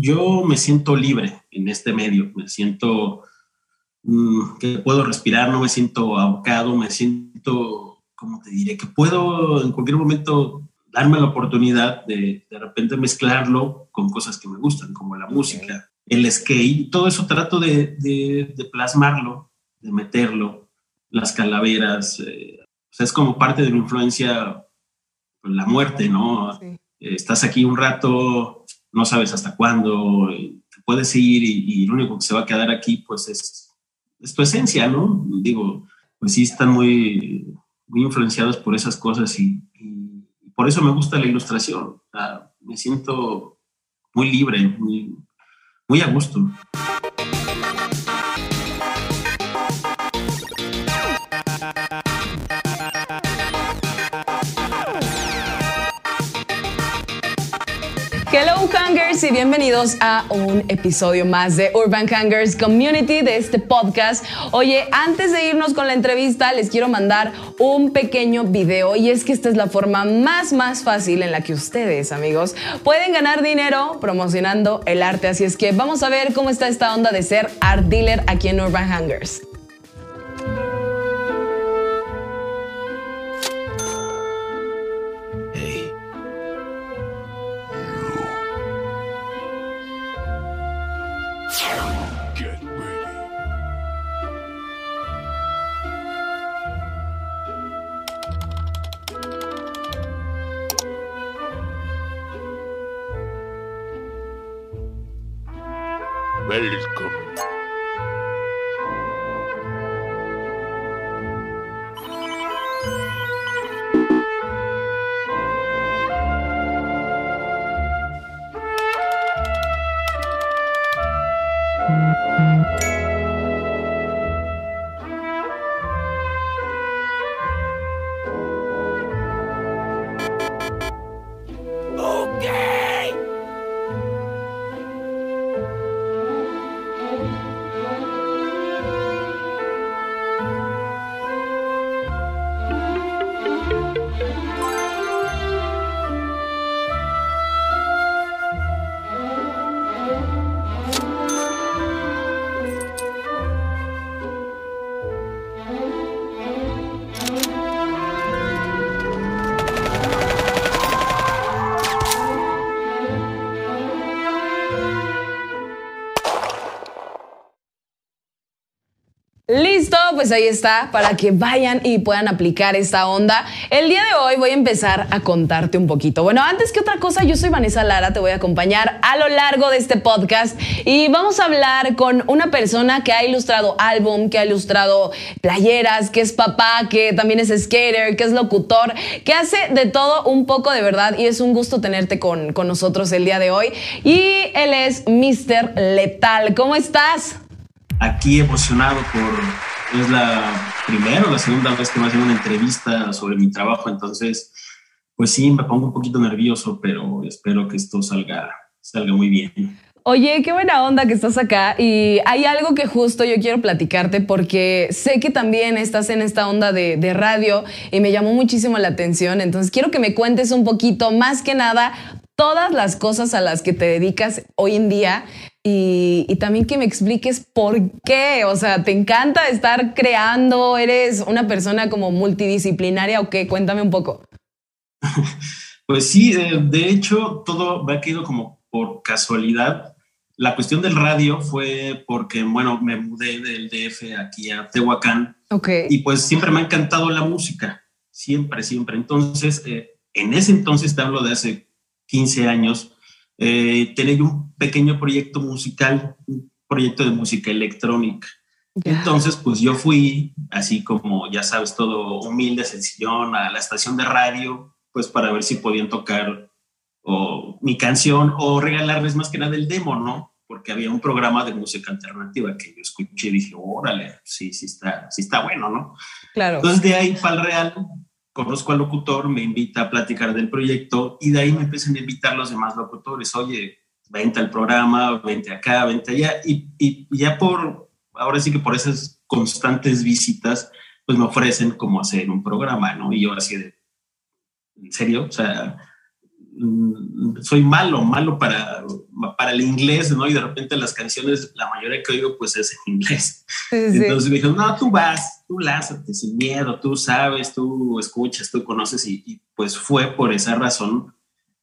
yo me siento libre en este medio, me siento mm, que puedo respirar, no me siento ahogado, me siento, ¿cómo te diré? Que puedo en cualquier momento darme la oportunidad de de repente mezclarlo con cosas que me gustan, como la música, el skate, todo eso trato de, de, plasmarlo, de meterlo, las calaveras, eh, o sea, es como parte de mi influencia, pues, la muerte, ¿no? estás aquí un rato, no sabes hasta cuándo, te puedes ir y, lo único que se va a quedar aquí, pues es, es tu esencia, ¿no? Digo, pues sí están muy, muy influenciados por esas cosas y, por eso me gusta la ilustración. me siento muy libre, muy, muy a gusto. Y bienvenidos a un episodio más de Urban Hangers Community de este podcast. Oye, antes de irnos con la entrevista les quiero mandar un pequeño video y es que esta es la forma más más fácil en la que ustedes amigos pueden ganar dinero promocionando el arte. Así es que vamos a ver cómo está esta onda de ser art dealer aquí en Urban Hangers. Welcome. Pues ahí está, para que vayan y puedan aplicar esta onda. El día de hoy voy a empezar a contarte un poquito. Bueno, antes que otra cosa, yo soy Vanessa Lara, te voy a acompañar a lo largo de este podcast y vamos a hablar con una persona que ha ilustrado álbum, que ha ilustrado playeras, que es papá, que también es skater, que es locutor, que hace de todo un poco de verdad y es un gusto tenerte con, con nosotros el día de hoy. Y él es Mr. Letal. ¿Cómo estás? Aquí emocionado por es la primera o la segunda vez que me hacen una entrevista sobre mi trabajo, entonces, pues sí, me pongo un poquito nervioso, pero espero que esto salga, salga muy bien. Oye, qué buena onda que estás acá y hay algo que justo yo quiero platicarte porque sé que también estás en esta onda de, de, radio y me llamó muchísimo la atención, entonces quiero que me cuentes un poquito, más que nada, todas las cosas a las que te dedicas hoy en día y, también que me expliques por qué, o sea, ¿te encanta estar creando? ¿Eres una persona como multidisciplinaria o qué? Cuéntame un poco. Pues sí, de hecho, todo va quedado como por casualidad. La cuestión del radio fue porque, bueno, me mudé del DF aquí a Tehuacán. Ok. Y pues siempre me ha encantado la música, siempre, siempre. Entonces, eh, en ese entonces, te hablo de hace 15 años, eh, tenía un pequeño proyecto musical, un proyecto de música electrónica. Entonces, pues yo fui, así como ya sabes, todo humilde, sencillón, a la estación de radio, pues para ver si podían tocar o mi canción o regalarles más que nada el demo, ¿no? Porque había un programa de música alternativa que yo escuché y dije, órale, sí, sí está, sí está bueno, ¿no? Claro. Entonces de ahí para el Real conozco al locutor, me invita a platicar del proyecto y de ahí me empiezan a invitar los demás locutores. Oye, vente al programa, vente acá, vente allá. Y, y, ya por, ahora sí que por esas constantes visitas, pues me ofrecen como hacer un programa, ¿no? Y yo así de, ¿en serio? O sea, mm, soy malo, malo para, para el inglés, ¿no? Y de repente las canciones, la mayoría que oigo, pues es en inglés. Entonces me dijeron, no, tú vas, tú lázate sin miedo, tú sabes, tú escuchas, tú conoces y, pues fue por esa razón,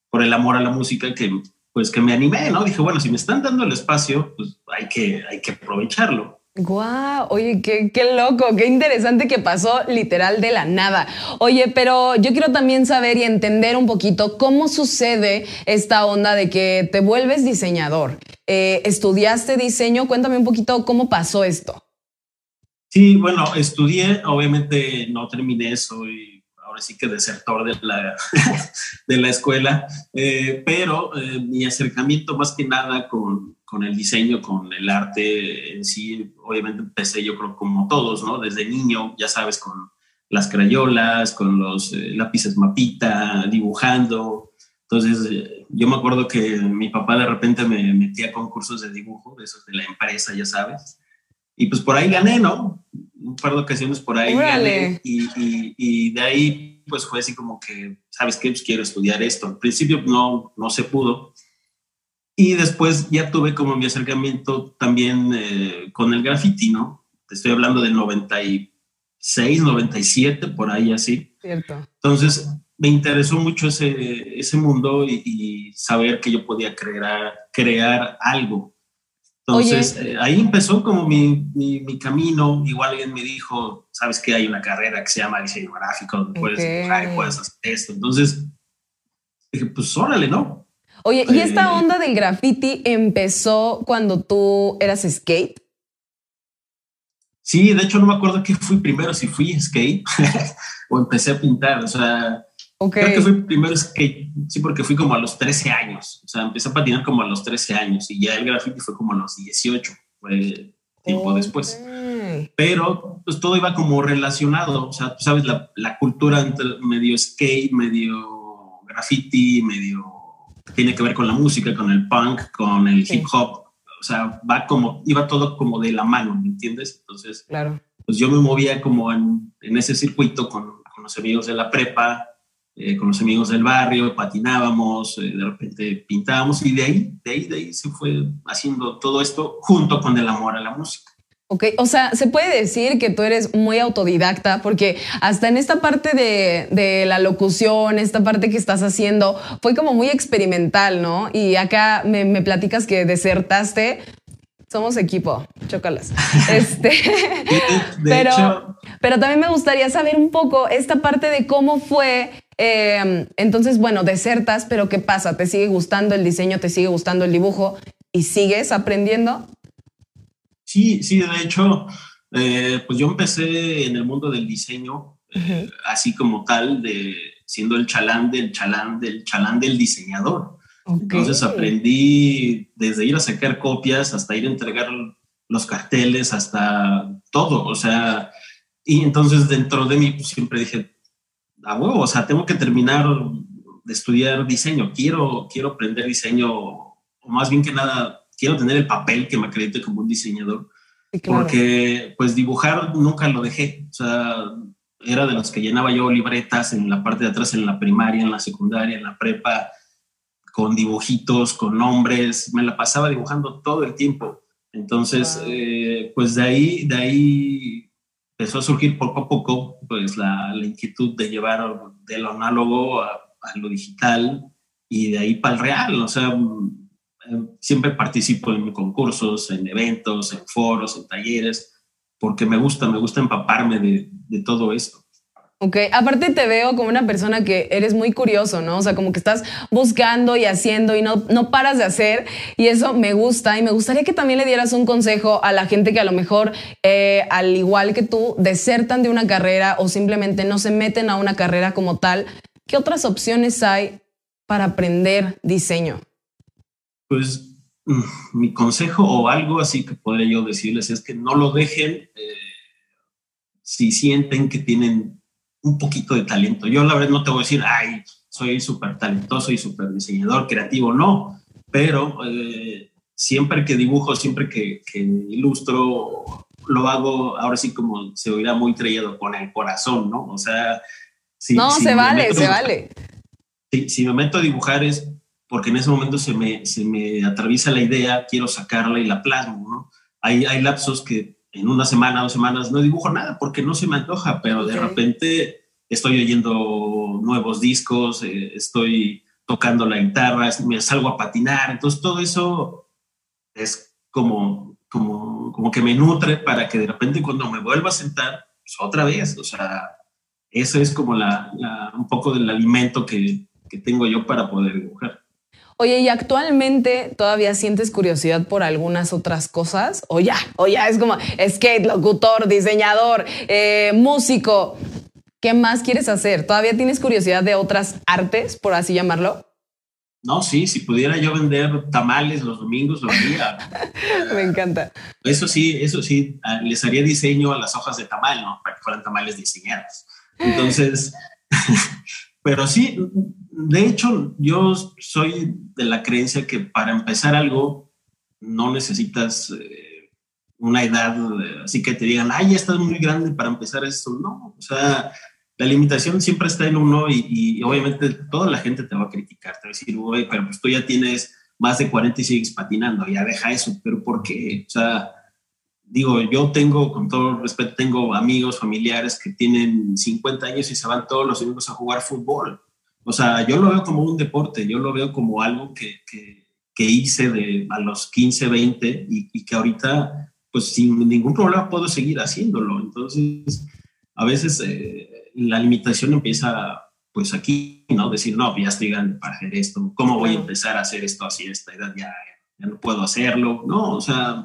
por el amor a la música que pues que me animé, ¿no? Dije, bueno, si me están dando el espacio, pues hay que, hay que aprovecharlo. Guau, oye, qué, qué, loco, qué interesante que pasó literal de la nada. Oye, pero yo quiero también saber y entender un poquito cómo sucede esta onda de que te vuelves diseñador. Eh, ¿Estudiaste diseño? Cuéntame un poquito cómo pasó esto. Sí, bueno, estudié, obviamente no terminé, soy ahora sí que desertor de la, de la escuela, eh, pero eh, mi acercamiento más que nada con, con el diseño, con el arte en sí, obviamente empecé yo creo como todos, ¿no? Desde niño, ya sabes, con las crayolas, con los eh, lápices mapita, dibujando. Entonces, eh, yo me acuerdo que mi papá de repente me metía a concursos de dibujo, de esos de la empresa, ya sabes. Y pues por ahí gané, ¿no? Un par de ocasiones por ahí gané. Y, y, de ahí, pues fue así como que, ¿sabes qué? Pues quiero estudiar esto. Al principio no, no se pudo y después ya tuve como mi acercamiento también eh, con el graffiti, ¿no? Te estoy hablando del 96, 97, por ahí así. Cierto. Entonces me interesó mucho ese, ese mundo y, saber que yo podía crear, crear algo. Entonces eh, ahí empezó como mi, mi, camino. Igual alguien me dijo, sabes que hay una carrera que se llama diseño gráfico, donde puedes dibujar y puedes hacer esto. Entonces dije, pues órale, ¿no? Oye, ¿y esta onda del graffiti empezó cuando tú eras skate? Sí, de hecho no me acuerdo qué fui primero, si fui skate o empecé a pintar, o sea, creo que fui primero skate, sí, porque fui como a los 13 años, o sea, empecé a patinar como a los 13 años y ya el graffiti fue como a los 18, fue tiempo después. Pero pues todo iba como relacionado, o sea, tú sabes, la, la cultura entre medio skate, medio graffiti, medio tiene que ver con la música, con el punk, con el hip hop. O sea, va como, iba todo como de la mano, ¿me entiendes? Entonces, claro. pues yo me movía como en, en ese circuito con, con, los amigos de la prepa, eh, con los amigos del barrio, patinábamos, eh, de repente pintábamos y de ahí, de ahí, de ahí se fue haciendo todo esto junto con el amor a la música. Ok, o sea, se puede decir que tú eres muy autodidacta porque hasta en esta parte de, la locución, esta parte que estás haciendo, fue como muy experimental, ¿no? Y acá me, platicas que desertaste. Somos equipo, chócalas. Este, pero, pero también me gustaría saber un poco esta parte de cómo fue em, entonces, bueno, desertas, pero ¿qué pasa? ¿Te sigue gustando el diseño? ¿Te sigue gustando el dibujo? ¿Y sigues aprendiendo? Sí, sí, de hecho, eh, pues yo empecé en el mundo del diseño, eh, así como tal, de siendo el chalán del chalán del chalán del diseñador. Entonces aprendí desde ir a sacar copias hasta ir a entregar los carteles, hasta todo, o sea, y entonces dentro de mí pues, siempre dije, a huevo, o sea, tengo que terminar de estudiar diseño, quiero, quiero aprender diseño, o más bien que nada, quiero tener el papel que me acredite como un diseñador. Porque pues dibujar nunca lo dejé. O sea, era de los que llenaba yo libretas en la parte de atrás, en la primaria, en la secundaria, en la prepa, con dibujitos, con nombres. Me la pasaba dibujando todo el tiempo. Entonces, eh, pues de ahí, de ahí empezó a surgir poco a poco pues la, la inquietud de llevar de lo análogo a, lo digital y de ahí para el real. O sea, siempre participo en concursos, en eventos, en foros, en talleres, porque me gusta, me gusta empaparme de, de todo esto. Ok, aparte te veo como una persona que eres muy curioso, ¿no? O sea, como que estás buscando y haciendo y no, no paras de hacer y eso me gusta y me gustaría que también le dieras un consejo a la gente que a lo mejor, eh, al igual que tú, desertan de una carrera o simplemente no se meten a una carrera como tal. ¿Qué otras opciones hay para aprender diseño? Pues mm, mi consejo o algo así que podría yo decirles es que no lo dejen eh, si sienten que tienen un poquito de talento. Yo la verdad no te voy a decir, ay, soy súper talentoso y súper diseñador, creativo, no, pero eh, siempre que dibujo, siempre que, ilustro, lo hago ahora sí como se oirá muy traído con el corazón, ¿no? O sea, si, no, se vale, se vale. Si, si me meto a dibujar es porque en ese momento se me, se me atraviesa la idea, quiero sacarla y la plasmo, ¿no? Hay, hay lapsos que en una semana, dos semanas no dibujo nada porque no se me antoja, pero de repente estoy oyendo nuevos discos, eh, estoy tocando la guitarra, me salgo a patinar, entonces todo eso es como, como, como que me nutre para que de repente cuando me vuelva a sentar, pues otra vez, o sea, eso es como la, un poco del alimento que, que tengo yo para poder dibujar. Oye, ¿y actualmente todavía sientes curiosidad por algunas otras cosas? O ya, o ya es como skate, locutor, diseñador, eh, músico. ¿Qué más quieres hacer? ¿Todavía tienes curiosidad de otras artes, por así llamarlo? No, sí, si pudiera yo vender tamales los domingos, lo haría. Me encanta. Eso sí, eso sí, ah, les haría diseño a las hojas de tamal, ¿no? Para que fueran tamales diseñados. Entonces, pero sí, de hecho, yo soy de la creencia que para empezar algo no necesitas eh, una edad eh, así que te digan, ay, ya estás muy grande para empezar esto. No, o sea, la limitación siempre está en uno y, obviamente toda la gente te va a criticar, te va a decir, güey, pero pues tú ya tienes más de 40 y sigues patinando, ya deja eso, pero ¿por qué? O sea, digo, yo tengo, con todo respeto, tengo amigos, familiares que tienen 50 años y se van todos los domingos a jugar fútbol o sea, yo lo veo como un deporte, yo lo veo como algo que, que, hice de, a los 15, 20 y, que ahorita, pues sin ningún problema puedo seguir haciéndolo. Entonces, a veces eh, la limitación empieza pues aquí, ¿no? Decir, no, ya estoy grande para hacer esto, ¿cómo voy a empezar a hacer esto así a esta edad? Ya, ya no puedo hacerlo, ¿no? O sea,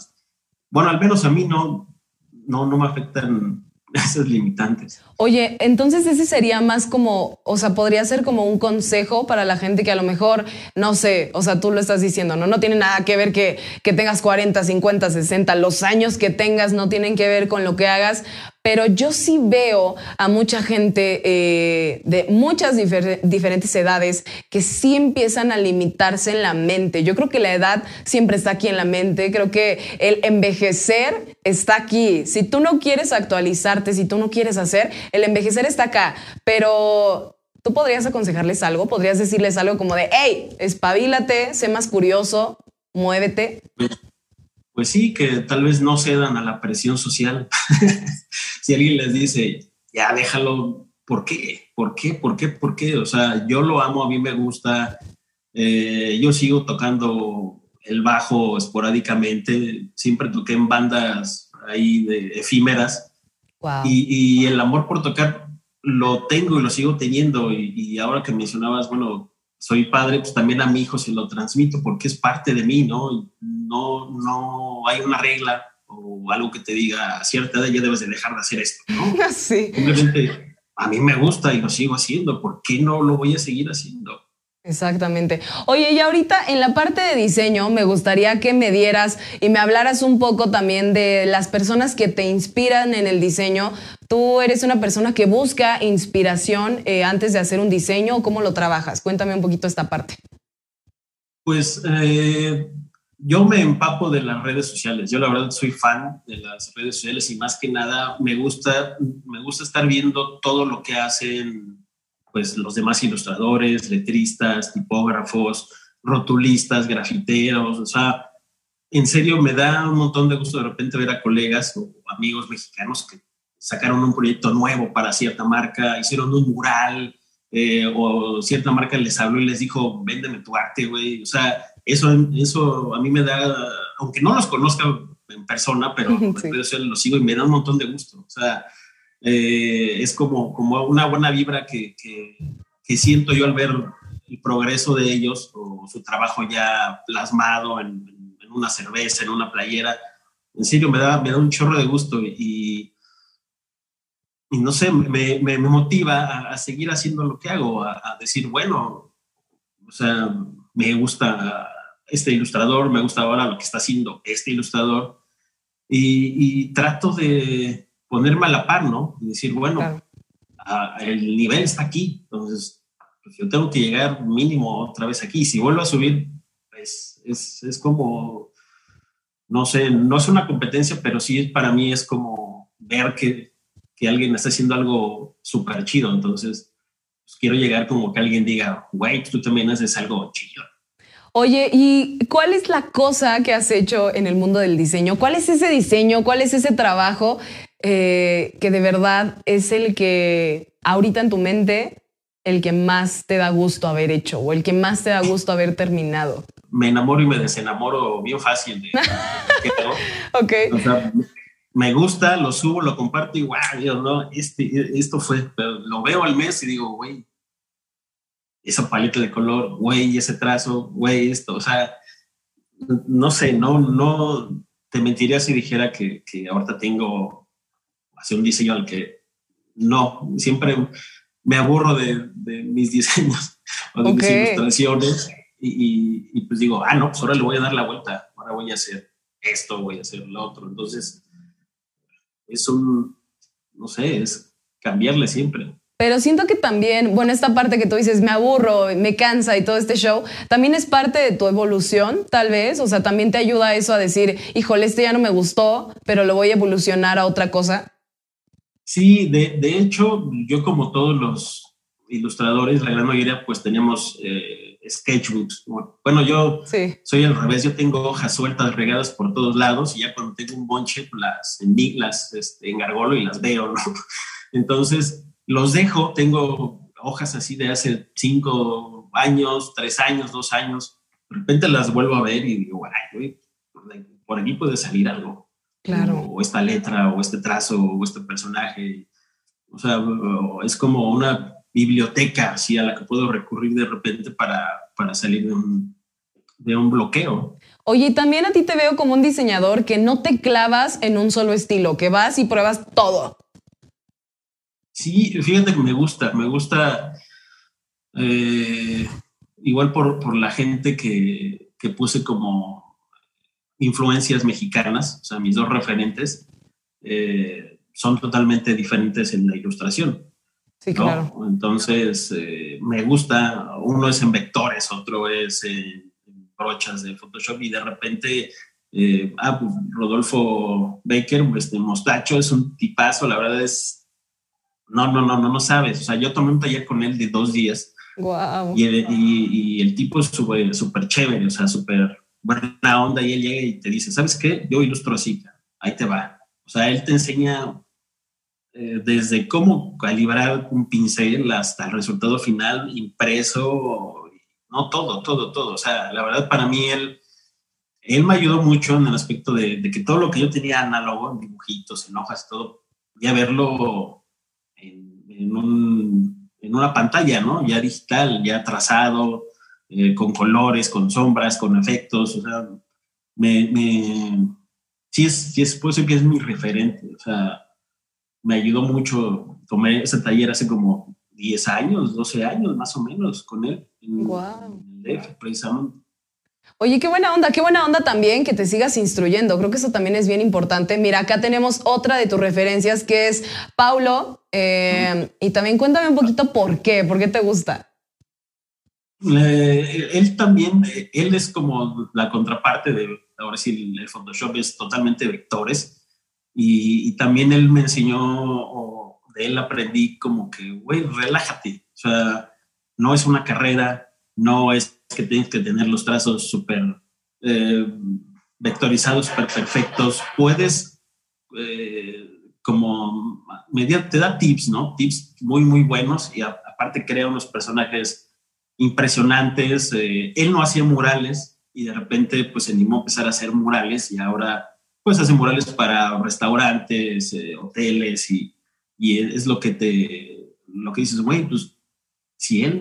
bueno, al menos a mí no, no, no me afectan esas limitantes. Oye, entonces ese sería más como, o sea, podría ser como un consejo para la gente que a lo mejor, no sé, o sea, tú lo estás diciendo, ¿no? No tiene nada que ver que, que tengas 40, 50, 60, los años que tengas no tienen que ver con lo que hagas, pero yo sí veo a mucha gente eh, de muchas diferentes edades que sí empiezan a limitarse en la mente. Yo creo que la edad siempre está aquí en la mente, creo que el envejecer está aquí. Si tú no quieres actualizarte, si tú no quieres hacer, el envejecer está acá, pero tú podrías aconsejarles algo, podrías decirles algo como de, hey, espabilate, sé más curioso, muévete. Pues sí, que tal vez no cedan a la presión social. si alguien les dice, ya déjalo, ¿por qué? ¿Por qué? ¿Por qué? ¿Por qué? O sea, yo lo amo, a mí me gusta, eh, yo sigo tocando el bajo esporádicamente, siempre toqué en bandas ahí de efímeras y, el amor por tocar lo tengo y lo sigo teniendo y, y ahora que mencionabas, bueno, soy padre, pues también a mi hijo se lo transmito porque es parte de mí, ¿no? No, no hay una regla o algo que te diga a cierta edad ya debes de dejar de hacer esto, ¿no? Sí. Simplemente a mí me gusta y lo sigo haciendo, ¿por qué no lo voy a seguir haciendo? Exactamente. Oye, y ahorita en la parte de diseño me gustaría que me dieras y me hablaras un poco también de las personas que te inspiran en el diseño. ¿Tú eres una persona que busca inspiración eh, antes de hacer un diseño o cómo lo trabajas? Cuéntame un poquito esta parte. Pues eh, yo me empapo de las redes sociales. Yo la verdad soy fan de las redes sociales y más que nada me gusta, me gusta estar viendo todo lo que hacen pues los demás ilustradores, letristas, tipógrafos, rotulistas, grafiteros, o sea, en serio me da un montón de gusto de repente ver a colegas o amigos mexicanos que sacaron un proyecto nuevo para cierta marca, hicieron un mural eh, o cierta marca les habló y les dijo, véndeme tu arte, güey. O sea, eso, eso a mí me da, aunque no los conozca en persona, pero sí. los sigo y me da un montón de gusto. O sea, eh, es como, como una buena vibra que, que, siento yo al ver el progreso de ellos o su trabajo ya plasmado en, una cerveza, en una playera. En serio, me da, me da un chorro de gusto y, y no sé, me, me, motiva a, seguir haciendo lo que hago, a, decir, bueno, o sea, me gusta este ilustrador, me gusta ahora lo que está haciendo este ilustrador y trato de, ponerme a la par, ¿no? Y decir, bueno, el nivel está aquí, entonces pues, yo tengo que llegar mínimo otra vez aquí. Si vuelvo a subir, pues es, es como, no sé, no es una competencia, pero sí para mí es como ver que, que alguien está haciendo algo súper chido. Entonces, pues, quiero llegar como que alguien diga, güey, tú también haces algo chido. Oye, ¿y cuál es la cosa que has hecho en el mundo del diseño? ¿Cuál es ese diseño? ¿Cuál es ese trabajo eh, que de verdad es el que ahorita en tu mente, el que más te da gusto haber hecho o el que más te da gusto haber terminado? Me enamoro y me desenamoro bien fácil. De, ok. O sea, me gusta, lo subo, lo comparto y wow, no, este, esto fue, pero lo veo al mes y digo, güey, esa paleta de color, güey, ese trazo, güey, esto, o sea, no sé, no, no te mentiría si dijera que, que ahorita tengo hacia un diseño al que no, siempre me aburro de, de mis diseños o de mis ilustraciones y, y, pues digo, ah, no, pues ahora le voy a dar la vuelta, ahora voy a hacer esto, voy a hacer lo otro, entonces es un, no sé, es cambiarle siempre. Pero siento que también, bueno, esta parte que tú dices, me aburro, me cansa y todo este show, también es parte de tu evolución, tal vez. O sea, también te ayuda eso a decir, híjole, este ya no me gustó, pero lo voy a evolucionar a otra cosa. Sí, de, de hecho, yo como todos los ilustradores, la gran mayoría, pues tenemos eh, sketchbooks. Bueno, yo soy al revés, yo tengo hojas sueltas regadas por todos lados y ya cuando tengo un bonche, las, las este, engargolo y las veo, ¿no? Entonces, los dejo, tengo hojas así de hace cinco años, tres años, dos años, de repente las vuelvo a ver y digo, ay, por aquí puede salir algo. Claro. O esta letra, o este trazo, o este personaje. O sea, es como una biblioteca así a la que puedo recurrir de repente para, para salir de un, de un bloqueo. Oye, también a ti te veo como un diseñador que no te clavas en un solo estilo, que vas y pruebas todo. Sí, fíjate que me gusta, me gusta eh, igual por, por, la gente que, que, puse como influencias mexicanas, o sea, mis dos referentes eh, son totalmente diferentes en la ilustración. Sí, claro. Entonces, eh, me gusta, uno es en vectores, otro es en brochas de Photoshop y de repente, ah, pues, Rodolfo Baker, este mostacho, es un tipazo, la verdad es, no, no, no, no, no sabes, o sea, yo tomé un taller con él de dos días. Wow. Y, el, y, el tipo es súper chévere, o sea, súper buena onda y él llega y te dice, ¿sabes qué? Yo ilustro así, ahí te va. O sea, él te enseña eh, desde cómo calibrar un pincel hasta el resultado final impreso, no todo, todo, todo. O sea, la verdad para mí él, él me ayudó mucho en el aspecto de, que todo lo que yo tenía análogo, en dibujitos, en hojas, todo, ya verlo en, en, una pantalla, ¿no? Ya digital, ya trazado, eh, con colores, con sombras, con efectos, o sea, me, me sí es, sí es, puedo decir que es mi referente, o sea, me ayudó mucho. Tomé ese taller hace como 10 años, 12 años más o menos con él. En, wow. precisamente. Oye, qué buena onda, qué buena onda también que te sigas instruyendo. Creo que eso también es bien importante. Mira, acá tenemos otra de tus referencias que es Paulo. Eh, y también cuéntame un poquito por qué, por qué te gusta. él también, él es como la contraparte de, ahora sí, el Photoshop es totalmente vectores y, también él me enseñó, o de él aprendí como que, güey, relájate. O sea, no es una carrera, no es que tienes que tener los trazos súper eh, vectorizados, súper perfectos. Puedes, eh, como, te da tips, ¿no? Tips muy, muy buenos y aparte crea unos personajes impresionantes. Eh, él no hacía murales y de repente pues se animó a empezar a hacer murales y ahora pues hace murales para restaurantes, eh, hoteles y, y, es lo que te, lo que dices, güey, pues si él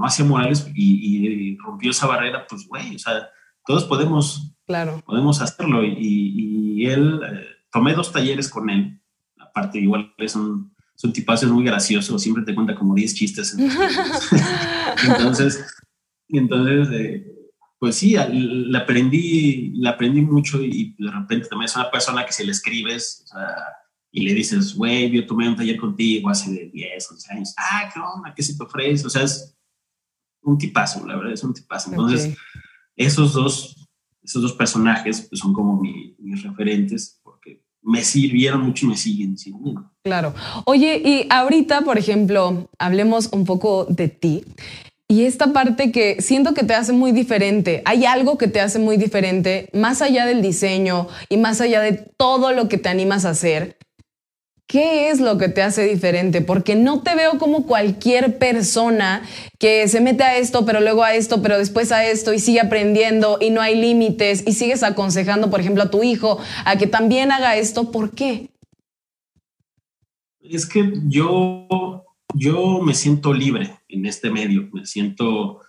no hacía murales y, rompió esa barrera, pues güey, o sea, todos podemos, claro. podemos hacerlo y, y él, eh, tomé dos talleres con él, aparte igual es un, es un tipazo, es muy gracioso, siempre te cuenta como 10 chistes. entonces, entonces eh, pues sí, la aprendí, la aprendí mucho y de repente también es una persona que si le escribes y le dices, güey, yo tomé un taller contigo hace 10, 11 años, ah, qué onda, qué se te ofrece, o sea, es un tipazo, la verdad, es un tipazo. Entonces, esos dos, esos dos personajes pues, son como mis referentes porque me sirvieron mucho y me siguen sirviendo. Claro. Oye, y ahorita, por ejemplo, hablemos un poco de ti. Y esta parte que siento que te hace muy diferente, hay algo que te hace muy diferente, más allá del diseño y más allá de todo lo que te animas a hacer. ¿Qué es lo que te hace diferente? Porque no te veo como cualquier persona que se mete a esto, pero luego a esto, pero después a esto y sigue aprendiendo y no hay límites y sigues aconsejando, por ejemplo, a tu hijo a que también haga esto. ¿Por qué? Es que yo yo me siento libre en este medio, me siento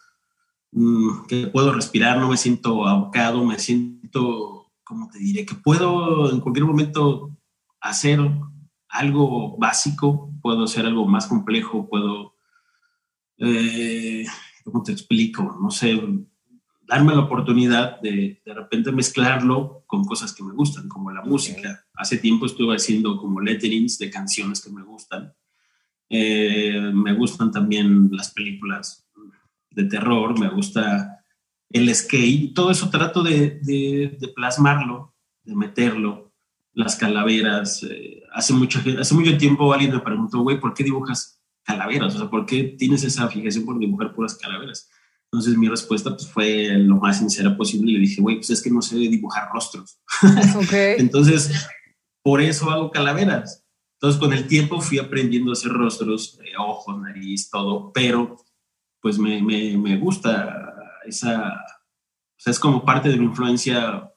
mm, que puedo respirar, no me siento ahogado, me siento, como te diré, que puedo en cualquier momento hacer algo básico, puedo hacer algo más complejo, puedo, eh, ¿cómo te explico? No sé, darme la oportunidad de de repente mezclarlo con cosas que me gustan, como la música. Hace tiempo estuve haciendo como letterings de canciones que me gustan eh, me gustan también las películas de terror, me gusta el skate, todo eso trato de, plasmarlo, de meterlo, las calaveras. Eh, hace, mucho, hace mucho tiempo alguien me preguntó, güey, ¿por qué dibujas calaveras? O sea, ¿por qué tienes esa fijación por dibujar puras calaveras? Entonces mi respuesta pues, fue lo más sincera posible y le dije, güey, pues es que no sé dibujar rostros. Entonces, por eso hago calaveras. Entonces, con el tiempo fui aprendiendo a hacer rostros, eh, ojos, nariz, todo, pero pues me, me, me, gusta esa, o sea, es como parte de mi influencia,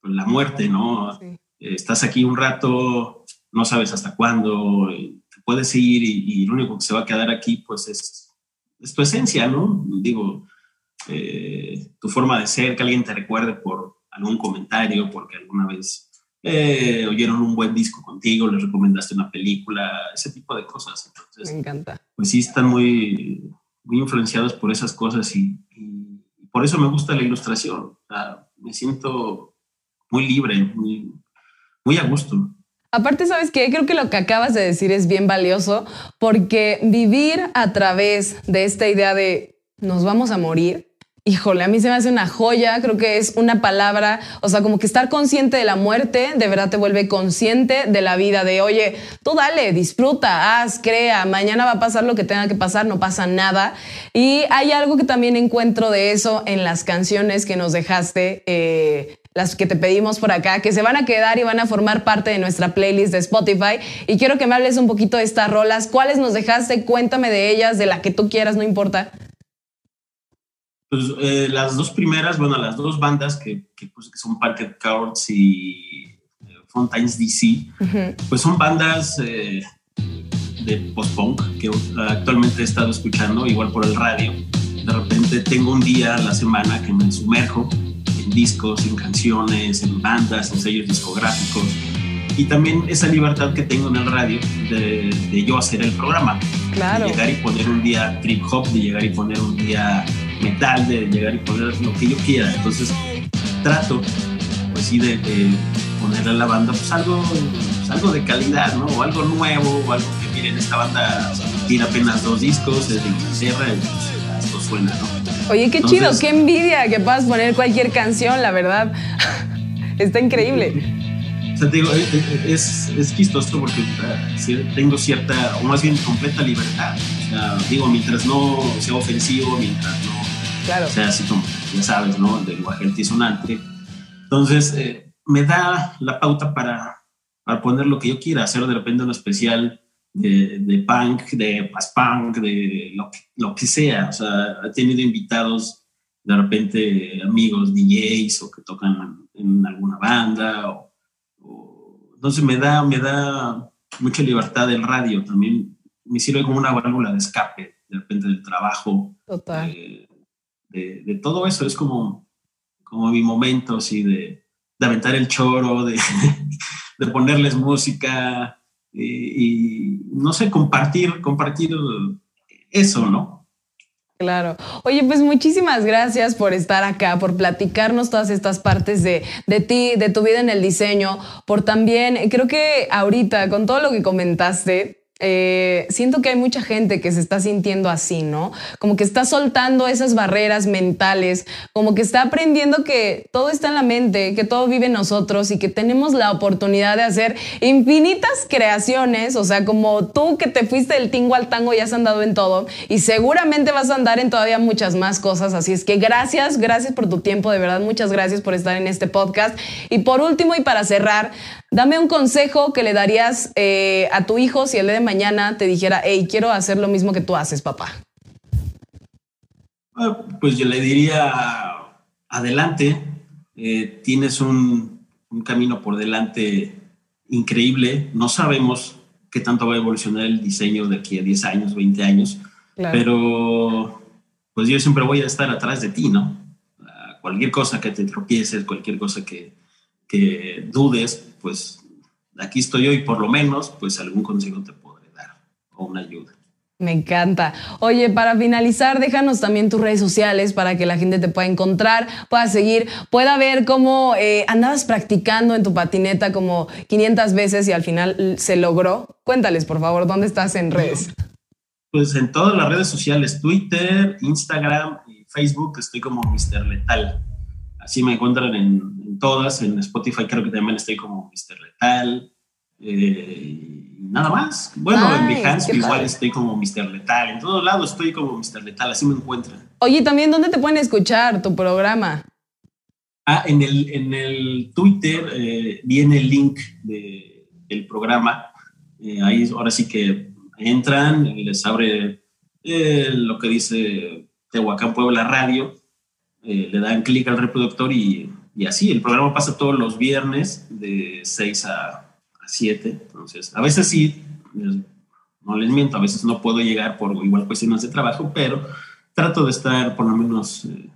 pues, la muerte, ¿no? Eh, estás aquí un rato, no sabes hasta cuándo, eh, te puedes ir y, lo único que se va a quedar aquí, pues es, es tu esencia, ¿no? Digo, tu forma de ser, que alguien te recuerde por algún comentario, porque alguna vez eh, oyeron un buen disco contigo, les recomendaste una película, ese tipo de cosas. Entonces, Me encanta. Pues sí, están muy, muy influenciados por esas cosas y, por eso me gusta la ilustración. me siento muy libre, muy, muy a gusto. Aparte, ¿sabes qué? Creo que lo que acabas de decir es bien valioso porque vivir a través de esta idea de nos vamos a morir híjole, a mí se me hace una joya, creo que es una palabra, o sea, como que estar consciente de la muerte, de verdad te vuelve consciente de la vida, de, oye, tú dale, disfruta, haz, crea, mañana va a pasar lo que tenga que pasar, no pasa nada. Y hay algo que también encuentro de eso en las canciones que nos dejaste. Eh, las que te pedimos por acá, que se van a quedar y van a formar parte de nuestra playlist de Spotify. Y quiero que me hables un poquito de estas rolas. ¿Cuáles nos dejaste? Cuéntame de ellas, de la que tú quieras, no importa. Pues eh, las dos primeras, bueno, las dos bandas que, que, pues, son Parker Courts y eh, Fontaines DC, pues son bandas eh, de post-punk que actualmente he estado escuchando, igual por el radio. De repente tengo un día a la semana que me sumerjo en discos, en canciones, en bandas, en sellos discográficos. Y también esa libertad que tengo en el radio de, de yo hacer el programa. Claro. De llegar y poner un día trip hop, de llegar y poner un día metal, de llegar y poner lo que yo quiera. Entonces trato, pues sí, de, ponerle a la banda pues algo, pues, algo de calidad, ¿no? O algo nuevo, o algo que miren, esta banda tiene apenas dos discos, es de Inglaterra, y pues, esto suena, ¿no? Oye, qué chido, qué envidia que puedas poner cualquier canción, la verdad. Está increíble. O sea, te digo, es, es chistoso porque tengo cierta, o más bien completa libertad. O sea, digo, mientras no sea ofensivo, mientras no Claro. Sea, así como, ya sabes, ¿no? El lenguaje altisonante. Entonces, eh, me da la pauta para, para poner lo que yo quiera, hacer de repente un especial de, de punk, de punk, de lo, lo, que sea. O sea, he tenido invitados, de repente amigos DJs o que tocan en alguna banda. O, entonces me da, me da mucha libertad el radio. También me sirve como una válvula de escape, de repente del trabajo. Total. Eh, de, todo eso. Es como, como mi momento, así, de, de aventar el choro, de, de ponerles música y, no sé, compartir, compartir eso, ¿no? Claro. Oye, pues muchísimas gracias por estar acá, por platicarnos todas estas partes de, de, ti, de tu vida en el diseño, por también, creo que ahorita, con todo lo que comentaste, eh, siento que hay mucha gente que se está sintiendo así, ¿no? Como que está soltando esas barreras mentales, como que está aprendiendo que todo está en la mente, que todo vive en nosotros y que tenemos la oportunidad de hacer infinitas creaciones, o sea, como tú que te fuiste del tingo al tango y has andado en todo y seguramente vas a andar en todavía muchas más cosas, así es que gracias, gracias por tu tiempo, de verdad, muchas gracias por estar en este podcast. Y por último y para cerrar, dame un consejo que le darías eh, a tu hijo si el de mañana te dijera, hey, quiero hacer lo mismo que tú haces, papá? Ah, pues yo le diría, adelante, eh, tienes un, camino por delante increíble, no sabemos qué tanto va a evolucionar el diseño de aquí a 10 años, 20 años, pero pues yo siempre voy a estar atrás de ti, ¿no? Ah, cualquier cosa que te tropieces, cualquier cosa que, que dudes, pues aquí estoy yo y por lo menos, pues algún consejo te o una ayuda. Me encanta. Oye, para finalizar, déjanos también tus redes sociales para que la gente te pueda encontrar, pueda seguir, pueda ver cómo eh, andabas practicando en tu patineta como 500 veces y al final se logró. Cuéntales, por favor, ¿dónde estás en redes? Pues en todas las redes sociales, Twitter, Instagram y Facebook, estoy como Mr. Letal. Así me encuentran en, todas. En Spotify creo que también estoy como Mr. Letal. Eh, nada más. Bueno, en Behance igual estoy como Mr. Letal. En todos lados estoy como Mr. Letal, así me encuentran. Oye, también, ¿dónde te pueden escuchar tu programa? Ah, en el, en el Twitter eh, viene el link de, del programa. Eh, ahí ahora sí que entran, les abre eh, lo que dice Tehuacán Puebla Radio, le dan clic al reproductor y, y así. El programa pasa todos los viernes de 6 a siete, Entonces, a veces sí, no les miento, a veces no puedo llegar por igual cuestiones de trabajo, pero trato de estar por lo menos eh,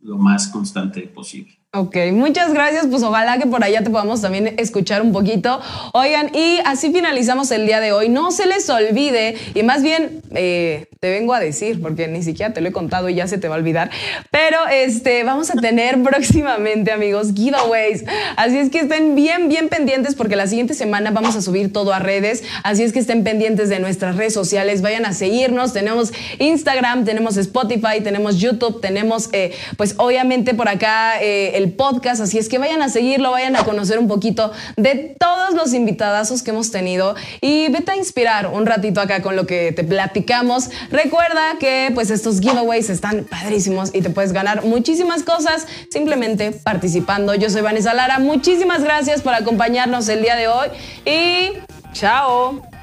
lo más constante posible. Ok, muchas gracias. Pues ojalá que por allá te podamos también escuchar un poquito. Oigan, y así finalizamos el día de hoy. No se les olvide, y más bien eh, te vengo a decir, porque ni siquiera te lo he contado y ya se te va a olvidar, pero este, vamos a tener próximamente, amigos, giveaways. Así es que estén bien, bien pendientes, porque la siguiente semana vamos a subir todo a redes. Así es que estén pendientes de nuestras redes sociales, vayan a seguirnos. Tenemos Instagram, tenemos Spotify, tenemos YouTube, tenemos, eh, pues obviamente por acá eh, el podcast, así es que vayan a seguirlo, vayan a conocer un poquito de todos los invitadazos que hemos tenido y vete a inspirar un ratito acá con lo que te platicamos. Recuerda que pues estos giveaways están padrísimos y te puedes ganar muchísimas cosas simplemente participando. Yo soy Vanessa Lara, muchísimas gracias por acompañarnos el día de hoy y chao.